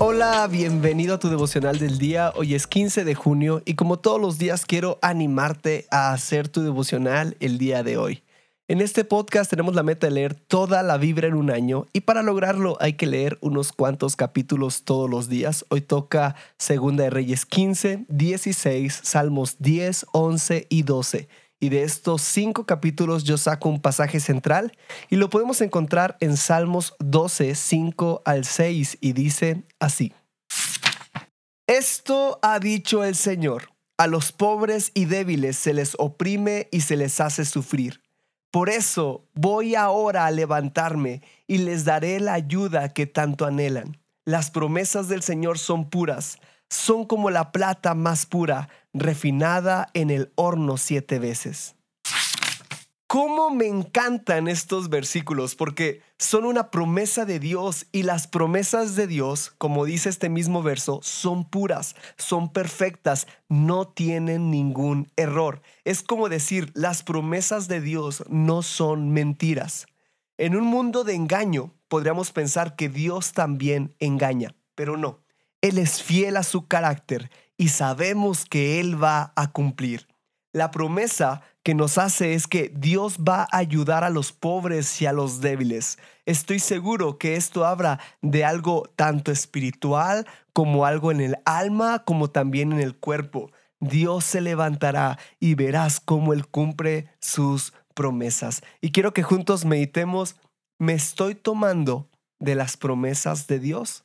Hola, bienvenido a tu devocional del día. Hoy es 15 de junio y como todos los días quiero animarte a hacer tu devocional el día de hoy. En este podcast tenemos la meta de leer toda la Biblia en un año y para lograrlo hay que leer unos cuantos capítulos todos los días. Hoy toca Segunda de Reyes 15, 16, Salmos 10, 11 y 12. Y de estos cinco capítulos yo saco un pasaje central y lo podemos encontrar en Salmos 12, 5 al 6 y dice así. Esto ha dicho el Señor, a los pobres y débiles se les oprime y se les hace sufrir por eso voy ahora a levantarme y les daré la ayuda que tanto anhelan. Las promesas del Señor son puras, son como la plata más pura, refinada en el horno siete veces. ¿Cómo me encantan estos versículos? Porque son una promesa de Dios y las promesas de Dios, como dice este mismo verso, son puras, son perfectas, no tienen ningún error. Es como decir, las promesas de Dios no son mentiras. En un mundo de engaño, podríamos pensar que Dios también engaña, pero no. Él es fiel a su carácter y sabemos que Él va a cumplir. La promesa que nos hace es que Dios va a ayudar a los pobres y a los débiles. Estoy seguro que esto habla de algo tanto espiritual como algo en el alma, como también en el cuerpo. Dios se levantará y verás cómo Él cumple sus promesas. Y quiero que juntos meditemos, ¿me estoy tomando de las promesas de Dios?